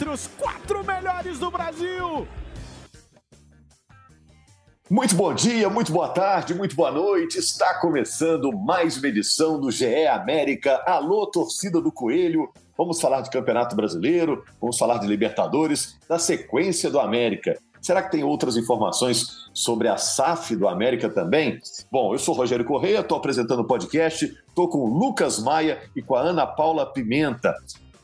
Entre os quatro melhores do Brasil. Muito bom dia, muito boa tarde, muito boa noite. Está começando mais uma edição do GE América. Alô, torcida do Coelho. Vamos falar de Campeonato Brasileiro, vamos falar de Libertadores, da sequência do América. Será que tem outras informações sobre a SAF do América também? Bom, eu sou Rogério Correia, estou apresentando o podcast, estou com o Lucas Maia e com a Ana Paula Pimenta.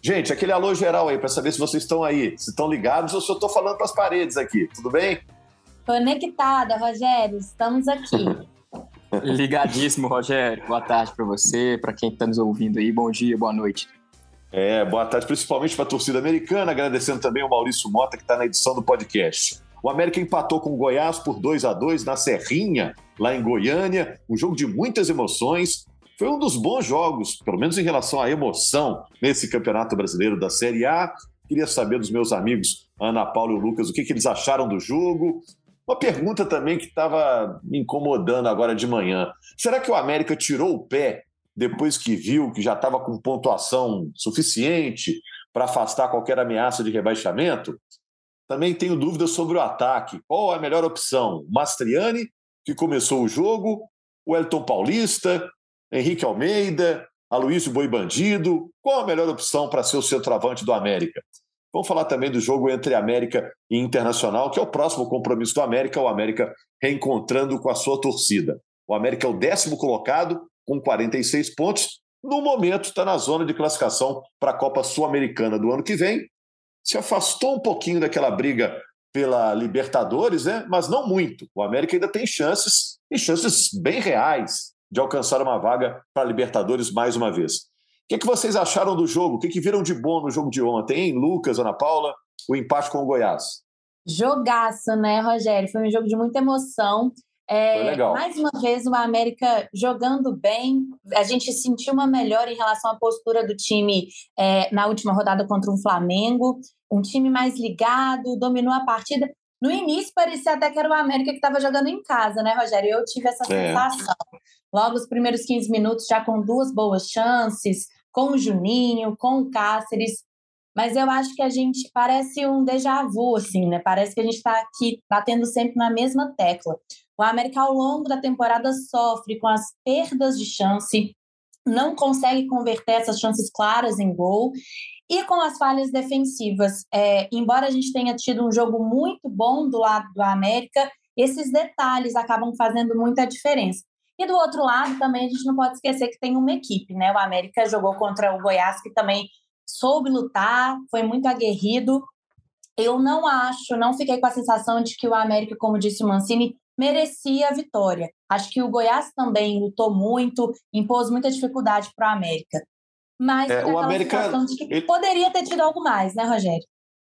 Gente, aquele alô geral aí para saber se vocês estão aí, se estão ligados ou se eu estou falando para as paredes aqui, tudo bem? Conectada, Rogério, estamos aqui. Ligadíssimo, Rogério. Boa tarde para você, para quem está nos ouvindo aí. Bom dia, boa noite. É, boa tarde, principalmente para a torcida americana, agradecendo também o Maurício Mota, que está na edição do podcast. O América empatou com o Goiás por 2 a 2 na Serrinha, lá em Goiânia, um jogo de muitas emoções. Foi um dos bons jogos, pelo menos em relação à emoção, nesse Campeonato Brasileiro da Série A. Queria saber dos meus amigos Ana Paula e Lucas o que, que eles acharam do jogo, uma pergunta também que estava me incomodando agora de manhã. Será que o América tirou o pé depois que viu que já estava com pontuação suficiente para afastar qualquer ameaça de rebaixamento? Também tenho dúvidas sobre o ataque. Qual a melhor opção? Mastriani, que começou o jogo, o Elton Paulista, Henrique Almeida, Aloysio Boi Bandido. Qual a melhor opção para ser o centroavante do América? Vamos falar também do jogo entre América e Internacional, que é o próximo compromisso do América, o América reencontrando com a sua torcida. O América é o décimo colocado, com 46 pontos. No momento, está na zona de classificação para a Copa Sul-Americana do ano que vem. Se afastou um pouquinho daquela briga pela Libertadores, né? mas não muito. O América ainda tem chances, e chances bem reais, de alcançar uma vaga para a Libertadores mais uma vez. O que, que vocês acharam do jogo? O que, que viram de bom no jogo de ontem, hein? Lucas, Ana Paula, o empate com o Goiás? Jogaço, né, Rogério? Foi um jogo de muita emoção. É. Mais uma vez, o América jogando bem. A gente sentiu uma melhora em relação à postura do time é, na última rodada contra o Flamengo. Um time mais ligado, dominou a partida. No início, parecia até que era o América que estava jogando em casa, né, Rogério? Eu tive essa É. sensação. Logo, os primeiros 15 minutos, já com duas boas chances, com o Juninho, com o Cáceres. Mas eu acho que a gente parece um déjà vu, assim, né? Parece que a gente está aqui batendo sempre na mesma tecla. O América, ao longo da temporada, sofre com as perdas de chance, não consegue converter essas chances claras em gol e com as falhas defensivas. É, embora a gente tenha tido um jogo muito bom do lado do América, esses detalhes acabam fazendo muita diferença. E do outro lado, também a gente não pode esquecer que tem uma equipe, né? O América jogou contra o Goiás, que também soube lutar, foi muito aguerrido. Eu não acho, não fiquei com a sensação de que o América, como disse o Mancini, merecia a vitória. Acho que o Goiás também lutou muito, impôs muita dificuldade para o América. Mas É, fica o América, ele- poderia ter tido algo mais, né, Rogério?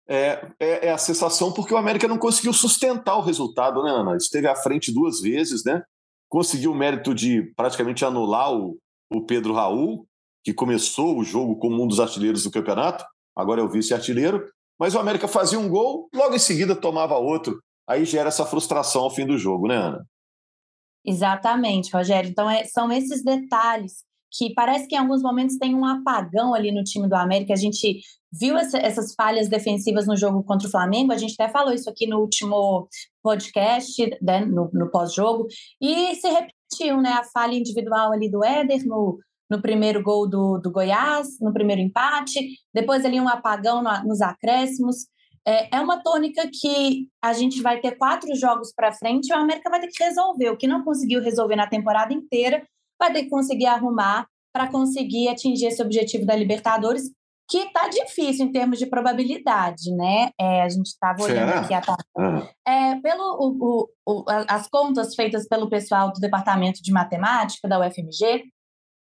É, é, é a sensação porque o América não conseguiu sustentar o resultado, né, Ana? Esteve à frente duas vezes, né? Conseguiu o mérito de praticamente anular o, o Pedro Raul, que começou o jogo como um dos artilheiros do campeonato, agora é o vice-artilheiro. Mas o América fazia um gol, logo em seguida tomava outro. Aí gera essa frustração ao fim do jogo, né, Ana? Exatamente, Rogério. Então, é- são esses detalhes que parece que em alguns momentos tem um apagão ali no time do América. A gente viu essa- essas falhas defensivas no jogo contra o Flamengo, a gente até falou isso aqui no último podcast, né, no, no pós-jogo, e se repetiu, né? A falha individual ali do Éder no, no primeiro gol do, do Goiás, no primeiro empate, depois ali um apagão no- nos acréscimos. É, é uma tônica que a gente vai ter quatro jogos para frente e o América vai ter que resolver. O que não conseguiu resolver na temporada inteira, vai ter que conseguir arrumar para conseguir atingir esse objetivo da Libertadores, que está difícil em termos de probabilidade, né? É, a gente estava olhando Será? aqui a tabela. Ah, É, pelo o, o, o, as contas feitas pelo pessoal do Departamento de Matemática da UFMG,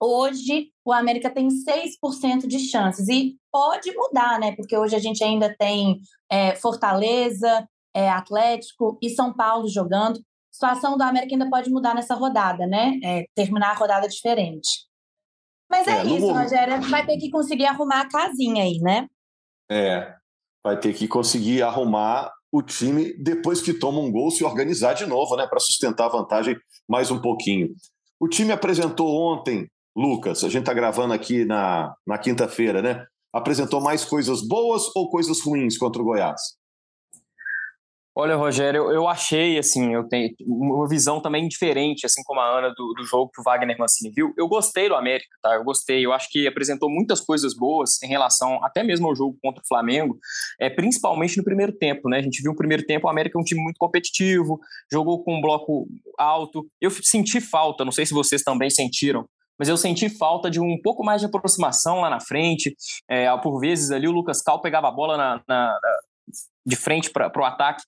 Hoje, o América tem 6% de chances. E pode mudar, né? Porque hoje a gente ainda tem é, Fortaleza, é, Atlético e São Paulo jogando. A situação do América ainda pode mudar nessa rodada, né? É, terminar a rodada diferente. Mas é, é isso, momento... Rogério. Vai ter que conseguir arrumar a casinha aí, né? É, vai ter que conseguir arrumar o time depois que toma um gol se organizar de novo, né? Para sustentar a vantagem mais um pouquinho. O time apresentou ontem Lucas, a gente está gravando aqui na, na quinta-feira, né? Apresentou mais coisas boas ou coisas ruins contra o Goiás? Olha, Rogério, eu, achei, assim, eu tenho uma visão também diferente, assim como a Ana, do, do jogo que o Wagner Mancini viu. Eu gostei do América, tá? Eu gostei. Eu acho que apresentou muitas coisas boas em relação até mesmo ao jogo contra o Flamengo, é, principalmente no primeiro tempo, né? A gente viu no primeiro tempo o América é um time muito competitivo, jogou com um bloco alto. Eu senti falta, não sei se vocês também sentiram, mas eu senti falta de um pouco mais de aproximação lá na frente. É, por vezes ali o Lucas Cal pegava a bola na, na, de frente para o ataque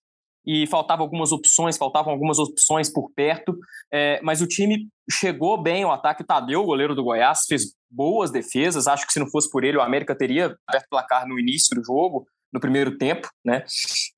e faltavam algumas opções, faltavam algumas opções por perto, é, mas o time chegou bem ao ataque. O Tadeu, o goleiro do Goiás, fez boas defesas. Acho que se não fosse por ele, o América teria aberto o placar no início do jogo, no primeiro tempo, né?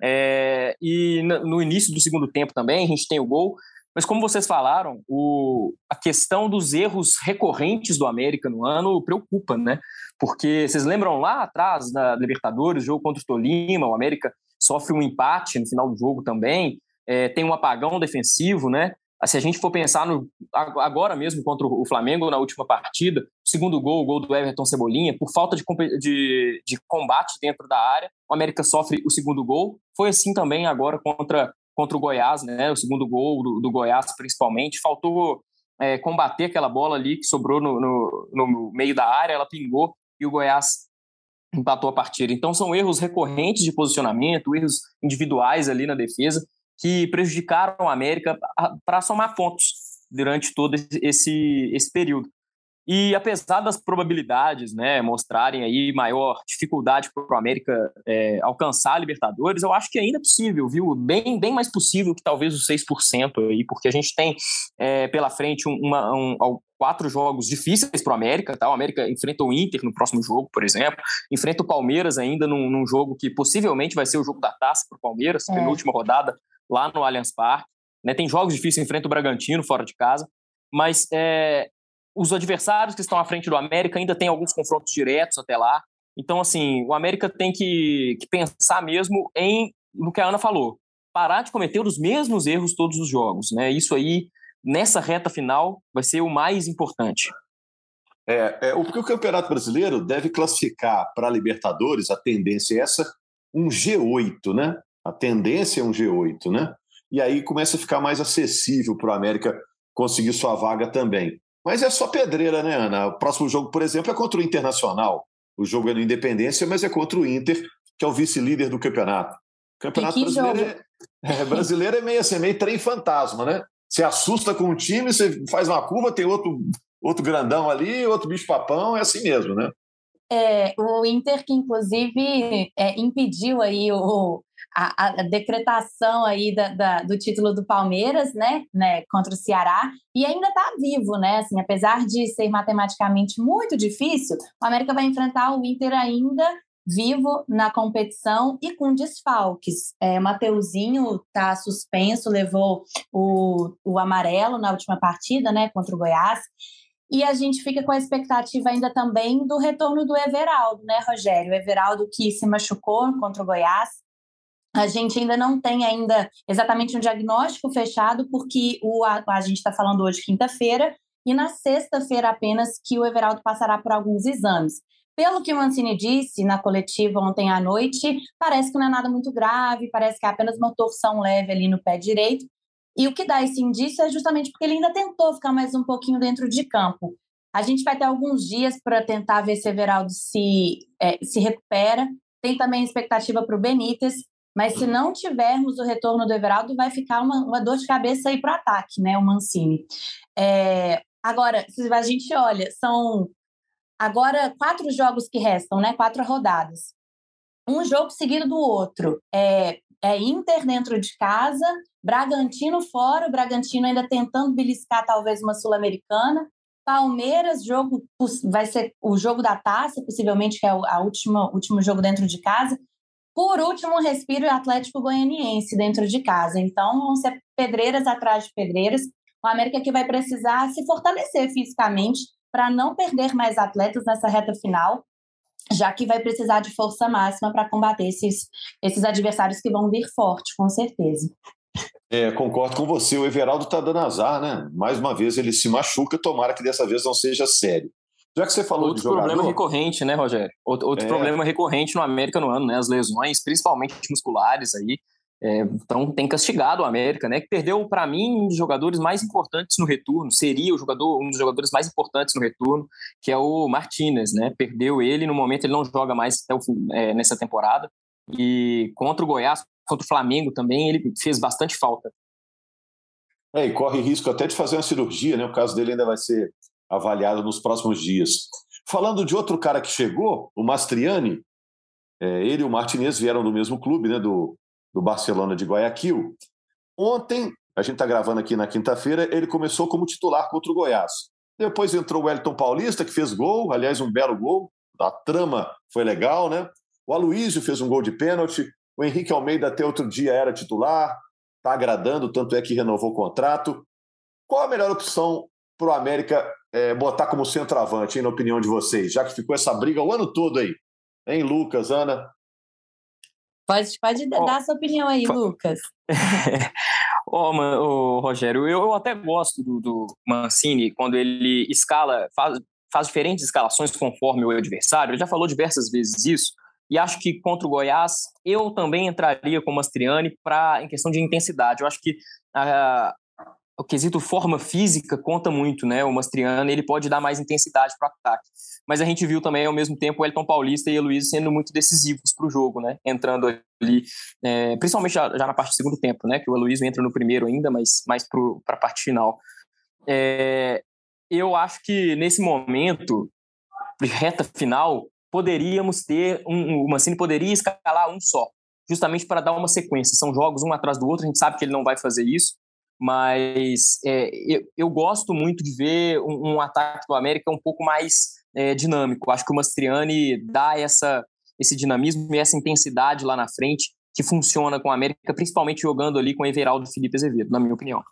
É, e no início do segundo tempo também, a gente tem o gol. Mas como vocês falaram, o, a questão dos erros recorrentes do América no ano preocupa, né? Porque vocês lembram lá atrás da Libertadores, jogo contra o Tolima, o América sofre um empate no final do jogo também, é, tem um apagão defensivo, né? Se a gente for pensar no, agora mesmo contra o Flamengo na última partida, segundo gol, o gol do Everton Cebolinha, por falta de, de, de combate dentro da área, o América sofre o segundo gol. Foi assim também agora contra contra o Goiás, né? O segundo gol do, do Goiás, principalmente. Faltou é, combater aquela bola ali que sobrou no, no, no, meio da área, ela pingou e o Goiás empatou a partida. Então são erros recorrentes de posicionamento, erros individuais ali na defesa que prejudicaram a América para somar pontos durante todo esse, esse período. E apesar das probabilidades né, mostrarem aí maior dificuldade para o América é, alcançar a Libertadores, eu acho que ainda é possível, viu? Bem, bem mais possível que talvez os 6% aí, porque a gente tem é, pela frente uma, um, quatro jogos difíceis para o América, tá? O América enfrenta o Inter no próximo jogo, por exemplo, enfrenta o Palmeiras ainda num, num jogo que possivelmente vai ser o jogo da taça para o Palmeiras, é. penúltima rodada lá no Allianz Parque. Né? Tem jogos difíceis, enfrenta o Bragantino fora de casa, mas é, os adversários que estão à frente do América ainda tem alguns confrontos diretos até lá. Então, assim, o América tem que, que pensar mesmo em no que a Ana falou, parar de cometer os mesmos erros todos os jogos, né? Isso aí, nessa reta final, vai ser o mais importante. É, é porque o Campeonato Brasileiro deve classificar para a Libertadores, a tendência é essa, um G8, né? A tendência é um G8, né? E aí começa a ficar mais acessível para o América conseguir sua vaga também. Mas é só pedreira, né, Ana? O próximo jogo, por exemplo, é contra o Internacional. O jogo é no Independência, mas é contra o Inter, que é o vice-líder do campeonato. O campeonato brasileiro é, é, brasileiro é meio assim, meio trem fantasma, né? Você assusta com um time, você faz uma curva, tem outro, outro grandão ali, outro bicho-papão, é assim mesmo, né? É, o Inter que inclusive é, impediu aí o, a, a decretação aí da, da, do título do Palmeiras, né, né, contra o Ceará, e ainda está vivo, né, assim, apesar de ser matematicamente muito difícil, o América vai enfrentar o Inter ainda vivo na competição e com desfalques. É, Mateuzinho está suspenso, levou o, o amarelo na última partida, né, contra o Goiás, e a gente fica com a expectativa ainda também do retorno do Everaldo, né, Rogério? O Everaldo que se machucou contra o Goiás, a gente ainda não tem ainda exatamente um diagnóstico fechado, porque o, a, a gente está falando hoje quinta-feira, e na sexta-feira apenas que o Everaldo passará por alguns exames. Pelo que o Mancini disse na coletiva ontem à noite, parece que não é nada muito grave, parece que é apenas uma torção leve ali no pé direito. E o que dá esse indício é justamente porque ele ainda tentou ficar mais um pouquinho dentro de campo. A gente vai ter alguns dias para tentar ver se Everaldo se, é, se recupera. Tem também expectativa para o Benítez, mas se não tivermos o retorno do Everaldo, vai ficar uma, uma dor de cabeça aí para o ataque, né? O Mancini. É, agora, se a gente olha, são agora quatro jogos que restam, né? Quatro rodadas. Um jogo seguido do outro. É, é Inter dentro de casa, Bragantino fora, o Bragantino ainda tentando beliscar talvez uma Sul-Americana. Palmeiras, jogo vai ser o jogo da taça, possivelmente, que é o a última, último jogo dentro de casa. Por último, respiro Atlético Goianiense dentro de casa. Então, vão ser pedreiras atrás de pedreiras. O América que vai precisar se fortalecer fisicamente para não perder mais atletas nessa reta final, já que vai precisar de força máxima para combater esses, esses adversários que vão vir forte, com certeza. É, concordo com você. O Everaldo está dando azar, né? Mais uma vez ele se machuca. Tomara que dessa vez não seja sério. Já que você falou outro de jogador... problema recorrente, né, Rogério? Outro, outro é. problema recorrente no América no ano, né? As lesões, principalmente musculares aí. É, então tem castigado o América, né? Que perdeu para mim um dos jogadores mais importantes no retorno. Seria o jogador um dos jogadores mais importantes no retorno, que é o Martinez, né? Perdeu ele no momento ele não joga mais até o fim, é, nessa temporada. E contra o Goiás, contra o Flamengo também, ele fez bastante falta. É, e corre risco até de fazer uma cirurgia, né? O caso dele ainda vai ser avaliado nos próximos dias. Falando de outro cara que chegou, o Mastriani, é, ele e o Martinez vieram do mesmo clube, né? Do, do Barcelona de Guayaquil. Ontem, a gente está gravando aqui na quinta-feira, ele começou como titular contra o Goiás. Depois entrou o Wellington Paulista, que fez gol, aliás, um belo gol. A trama foi legal, né? O Aloysio fez um gol de pênalti. O Henrique Almeida até outro dia era titular, está agradando, tanto é que renovou o contrato. Qual a melhor opção para o América é, botar como centroavante, hein, na opinião de vocês, já que ficou essa briga o ano todo aí? Hein, Lucas, Ana? Pode, pode oh, dar sua opinião aí, Lucas. Ó, oh, oh, Rogério, eu, eu, até gosto do, do, Mancini quando ele escala, faz, faz diferentes escalações conforme o adversário. Ele já falou diversas vezes isso. E acho que contra o Goiás, eu também entraria com o Mastriani pra, em questão de intensidade. Eu acho que uh, o quesito forma física conta muito, né? O Mastriani ele pode dar mais intensidade para o ataque. Mas a gente viu também, ao mesmo tempo, o Elton Paulista e o Luiz sendo muito decisivos para o jogo, né? Entrando ali, é, principalmente já, já, na parte do segundo tempo, né? Que o Luiz entra no primeiro ainda, mas mais para a parte final. É, eu acho que nesse momento, reta final, poderíamos ter um, o Mancini poderia escalar um só, justamente para dar uma sequência. São jogos um atrás do outro, a gente sabe que ele não vai fazer isso, mas é, eu, eu, gosto muito de ver um, um, ataque do América um pouco mais é, dinâmico. Acho que o Mastriani dá essa, esse dinamismo e essa intensidade lá na frente que funciona com o América, principalmente jogando ali com o Everaldo Felipe Azevedo, na minha opinião.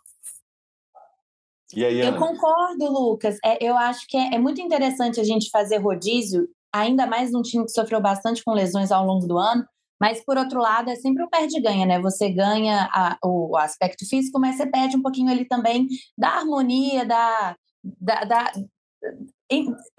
Aí, eu concordo, Lucas. É, eu acho que é, é, muito interessante a gente fazer rodízio ainda mais num time que sofreu bastante com lesões ao longo do ano. Mas, por outro lado, é sempre um perde-ganha, né? Você ganha a, o aspecto físico, mas você perde um pouquinho ali também da harmonia, da, da, da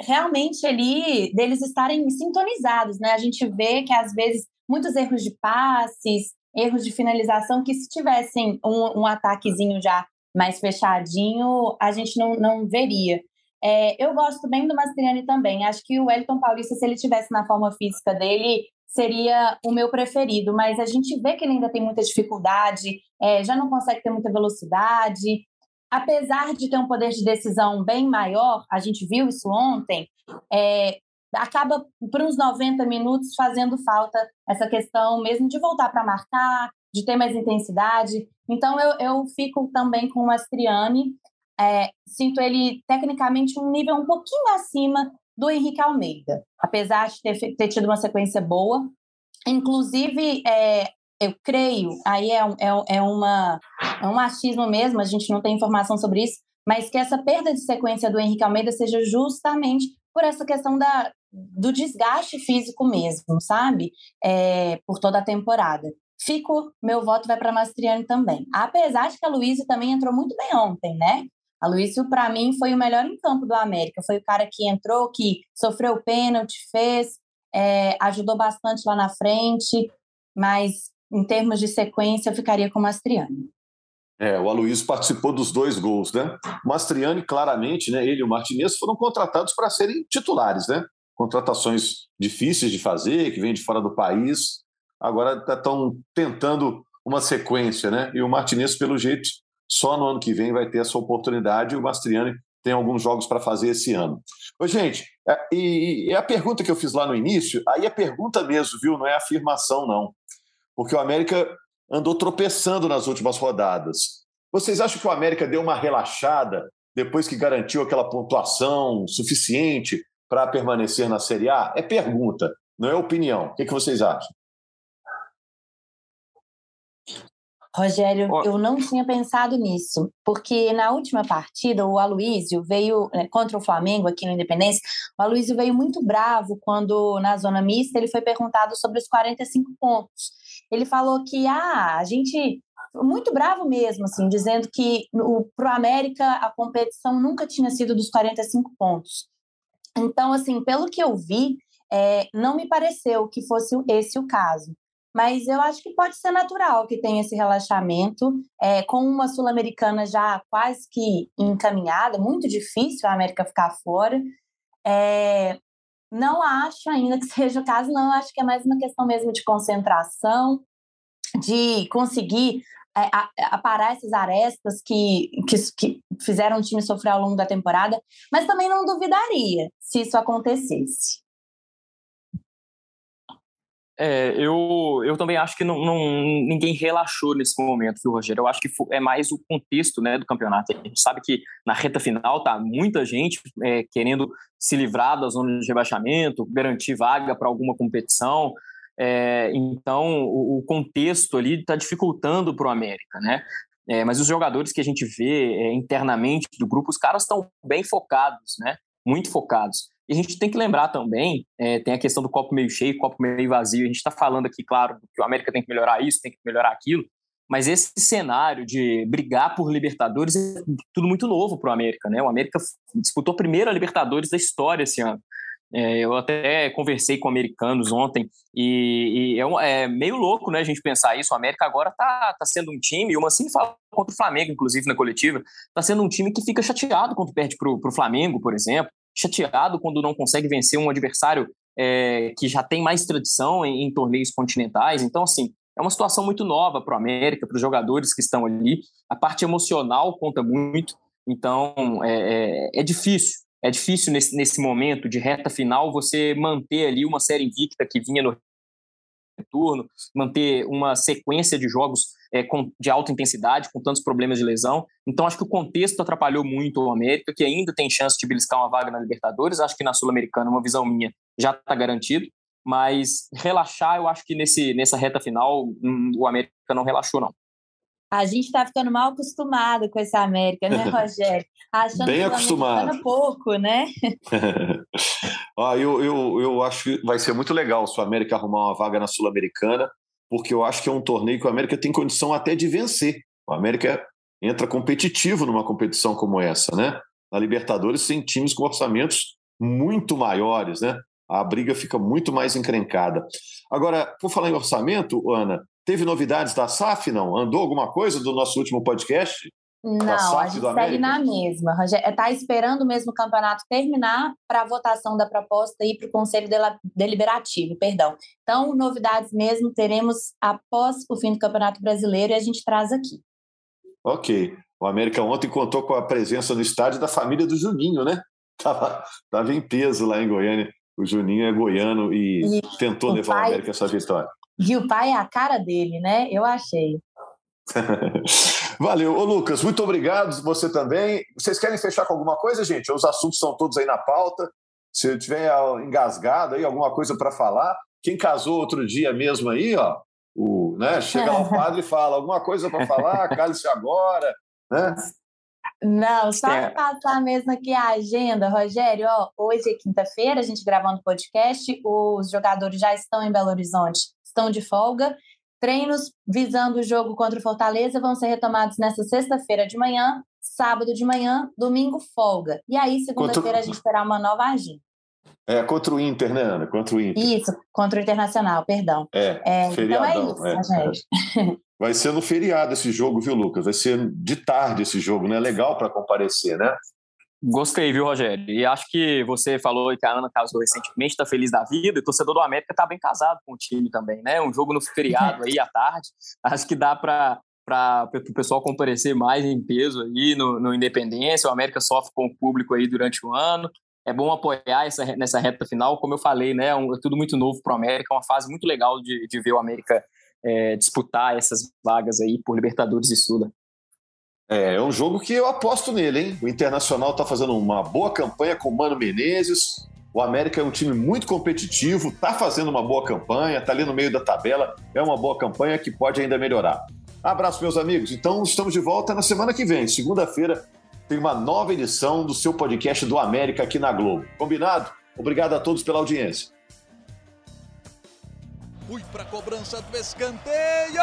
realmente ali deles estarem sintonizados, né? A gente vê que às vezes muitos erros de passes, erros de finalização, que se tivessem um, um ataquezinho já mais fechadinho, a gente não, não veria. É, eu gosto bem do Mastriani também. Acho que o Wellington Paulista, se ele tivesse na forma física dele, seria o meu preferido. Mas a gente vê que ele ainda tem muita dificuldade, é, já não consegue ter muita velocidade. Apesar de ter um poder de decisão bem maior, a gente viu isso ontem, é, acaba por uns 90 minutos fazendo falta essa questão mesmo de voltar para marcar, de ter mais intensidade. Então eu, eu fico também com o Mastriani. É, sinto ele tecnicamente um nível um pouquinho acima do Henrique Almeida, apesar de ter, ter tido uma sequência boa. Inclusive, é, eu creio, aí é, é, é, uma, é um machismo mesmo, a gente não tem informação sobre isso, mas que essa perda de sequência do Henrique Almeida seja justamente por essa questão da, do desgaste físico mesmo, sabe? É, por toda a temporada. Fico, meu voto vai para Mastriani também. Apesar de que a Luísa também entrou muito bem ontem, né? A Luísio, para mim, foi o melhor em campo do América. Foi o cara que entrou, que sofreu pênalti, fez, é, ajudou bastante lá na frente, mas em termos de sequência, eu ficaria com o Mastriani. É, o Aloysio participou dos dois gols, né? O Mastriani, claramente, né, ele e o Martinez foram contratados para serem titulares, né? Contratações difíceis de fazer, que vêm de fora do país. Agora estão tentando uma sequência, né? E o Martinez, pelo jeito, só no ano que vem vai ter essa oportunidade e o Mastriani tem alguns jogos para fazer esse ano. Ô, gente, é, e, e, a pergunta que eu fiz lá no início, aí é pergunta mesmo, viu? Não é afirmação, não. Porque o América andou tropeçando nas últimas rodadas. Vocês acham que o América deu uma relaxada depois que garantiu aquela pontuação suficiente para permanecer na Série A? É pergunta, não é opinião. O que, que vocês acham? Rogério, eu não tinha pensado nisso, porque na última partida o Aloísio veio né, contra o Flamengo aqui no Independência. O Aloísio veio muito bravo quando na zona mista ele foi perguntado sobre os 45 pontos. Ele falou que ah, a gente muito bravo mesmo, assim, dizendo que para o América a competição nunca tinha sido dos 45 pontos. Então, assim, pelo que eu vi, é, não me pareceu que fosse esse o caso mas eu acho que pode ser natural que tenha esse relaxamento, é, com uma Sul-Americana já quase que encaminhada, muito difícil a América ficar fora. É, não acho ainda que seja o caso, não, acho que é mais uma questão mesmo de concentração, de conseguir é, aparar essas arestas que, que, que, fizeram o time sofrer ao longo da temporada, mas também não duvidaria se isso acontecesse. É, eu, eu também acho que não, não, ninguém relaxou nesse momento, viu, Rogério? Eu acho que é mais o contexto né, do campeonato. A gente sabe que na reta final tá muita gente é, querendo se livrar da zona de rebaixamento, garantir vaga para alguma competição. É, então, o, o, contexto ali está dificultando para o América, né? É, mas os jogadores que a gente vê é, internamente do grupo, os caras estão bem focados, né? Muito focados. E a gente tem que lembrar também, é, tem a questão do copo meio cheio, copo meio vazio. A gente está falando aqui, claro, que o América tem que melhorar isso, tem que melhorar aquilo, mas esse cenário de brigar por Libertadores é tudo muito novo para o América, né? O América disputou a primeira Libertadores da história esse ano. É, eu até conversei com americanos ontem e, e é, um, é, meio louco, né, a gente pensar isso. O América agora tá, tá sendo um time, uma assim fala contra o Flamengo, inclusive na coletiva, tá sendo um time que fica chateado quando perde para o Flamengo, por exemplo chateado quando não consegue vencer um adversário é, que já tem mais tradição em, em, torneios continentais. Então, assim, é uma situação muito nova para o América, para os jogadores que estão ali. A parte emocional conta muito. Então, é, é, é difícil. É difícil nesse, nesse momento de reta final você manter ali uma série invicta que vinha no turno, manter uma sequência de jogos é, com, de alta intensidade, com tantos problemas de lesão. Então, acho que o contexto atrapalhou muito o América, que ainda tem chance de beliscar uma vaga na Libertadores. Acho que na Sul-Americana, uma visão minha, já está garantido. Mas relaxar, eu acho que nesse, nessa reta final, hum, o América não relaxou, não. A gente está ficando mal acostumado com essa América, né, Rogério? Achando Bem acostumado. pouco, né? ah, eu, eu, eu acho que vai ser muito legal se o América arrumar uma vaga na Sul-Americana porque eu acho que é um torneio que o América tem condição até de vencer. O América entra competitivo numa competição como essa, né? Na Libertadores tem times com orçamentos muito maiores, né? A briga fica muito mais encrencada. Agora, por falar em orçamento, Ana, teve novidades da SAF, não? Andou alguma coisa do nosso último podcast? Não, a gente segue na mesma. Está esperando mesmo o campeonato terminar para a votação da proposta e para o Conselho Deliberativo, perdão. Então, novidades mesmo teremos após o fim do Campeonato Brasileiro e a gente traz aqui. Ok. O América ontem contou com a presença no estádio da família do Juninho, né? Tava, tava em peso lá em Goiânia. O Juninho é goiano e, e tentou levar pai, o América a essa vitória. E o pai é a cara dele, né? Eu achei. Valeu. Ô, Lucas, muito obrigado. Você também. Vocês querem fechar com alguma coisa, gente? Os assuntos são todos aí na pauta. Se eu tiver engasgado aí, alguma coisa para falar. Quem casou outro dia mesmo aí, ó, o, né, chega lá o padre e fala alguma coisa para falar, cale-se agora, né? Não, só é. passar mesmo aqui a agenda, Rogério. Ó, hoje é quinta-feira, a gente gravando podcast, os jogadores já estão em Belo Horizonte, estão de folga. Treinos visando o jogo contra o Fortaleza vão ser retomados nesta sexta-feira de manhã, sábado de manhã, domingo folga. E aí, segunda-feira, contra... a gente terá uma nova agenda. É, contra o Inter, né, Ana? Contra o Inter. Isso, contra o Internacional, perdão. É, é feriadão. Então é isso, é, gente. É. Vai ser no feriado esse jogo, viu, Lucas? Vai ser de tarde esse jogo, né? Legal para comparecer, né? Gostei, viu, Rogério? E acho que você falou que a Ana casou recentemente, está feliz da vida, e o torcedor do América está bem casado com o time também, né? Um jogo no feriado aí à tarde. Acho que dá para para o pessoal comparecer mais em peso aí no, no Independência. O América sofre com o público aí durante o ano. É bom apoiar essa, nessa reta final. Como eu falei, né? Um, é tudo muito novo para o América. É uma fase muito legal de, de ver o América é, disputar essas vagas aí por Libertadores e Sula. É, é um jogo que eu aposto nele, hein? O Internacional está fazendo uma boa campanha com o Mano Menezes. O América é um time muito competitivo, está fazendo uma boa campanha, está ali no meio da tabela. É uma boa campanha que pode ainda melhorar. Abraço, meus amigos. Então, estamos de volta na semana que vem. Segunda-feira tem uma nova edição do seu podcast do América aqui na Globo. Combinado? Obrigado a todos pela audiência. Fui para a cobrança do escanteio.